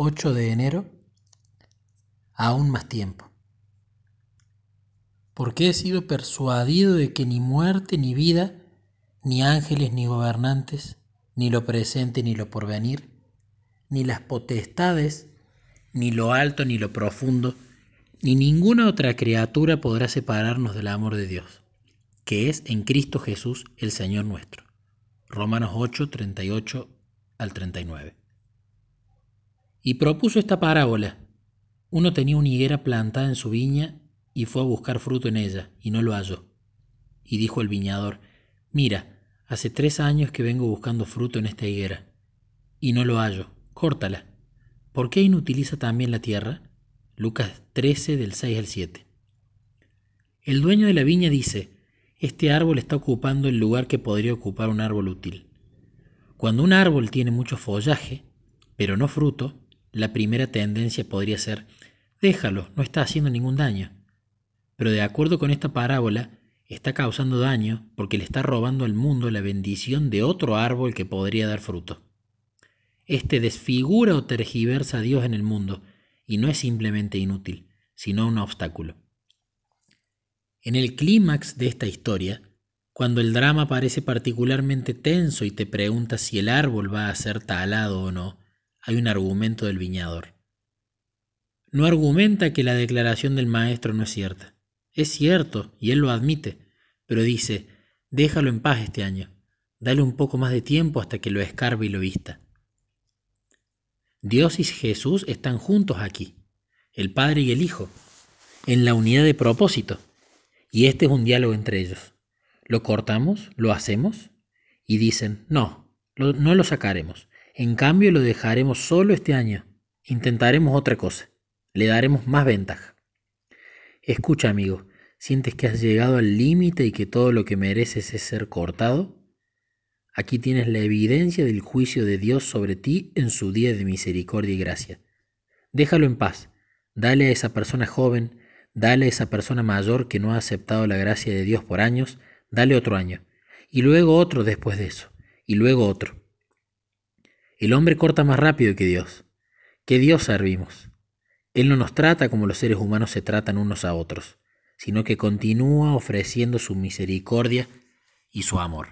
8 de enero, aún más tiempo. Porque he sido persuadido de que ni muerte ni vida, ni ángeles ni gobernantes, ni lo presente ni lo porvenir, ni las potestades, ni lo alto ni lo profundo, ni ninguna otra criatura podrá separarnos del amor de Dios, que es en Cristo Jesús el Señor nuestro. Romanos 8, 38 al 39. Y propuso esta parábola. Uno tenía una higuera plantada en su viña y fue a buscar fruto en ella, y no lo halló. Y dijo el viñador, mira, hace tres años que vengo buscando fruto en esta higuera, y no lo hallo, córtala. ¿Por qué inutiliza también la tierra? Lucas 13 del 6 al 7. El dueño de la viña dice, este árbol está ocupando el lugar que podría ocupar un árbol útil. Cuando un árbol tiene mucho follaje, pero no fruto, la primera tendencia podría ser, déjalo, no está haciendo ningún daño. Pero de acuerdo con esta parábola, está causando daño porque le está robando al mundo la bendición de otro árbol que podría dar fruto. Este desfigura o tergiversa a Dios en el mundo y no es simplemente inútil, sino un obstáculo. En el clímax de esta historia, cuando el drama parece particularmente tenso y te preguntas si el árbol va a ser talado o no, hay un argumento del viñador. No argumenta que la declaración del maestro no es cierta. Es cierto, y él lo admite, pero dice, déjalo en paz este año, dale un poco más de tiempo hasta que lo escarbe y lo vista. Dios y Jesús están juntos aquí, el Padre y el Hijo, en la unidad de propósito, y este es un diálogo entre ellos. ¿Lo cortamos? ¿Lo hacemos? Y dicen, no, no lo sacaremos. En cambio lo dejaremos solo este año. Intentaremos otra cosa. Le daremos más ventaja. Escucha, amigo, ¿sientes que has llegado al límite y que todo lo que mereces es ser cortado? Aquí tienes la evidencia del juicio de Dios sobre ti en su día de misericordia y gracia. Déjalo en paz. Dale a esa persona joven, dale a esa persona mayor que no ha aceptado la gracia de Dios por años, dale otro año. Y luego otro después de eso. Y luego otro. El hombre corta más rápido que Dios. ¿Qué Dios servimos? Él no nos trata como los seres humanos se tratan unos a otros, sino que continúa ofreciendo su misericordia y su amor.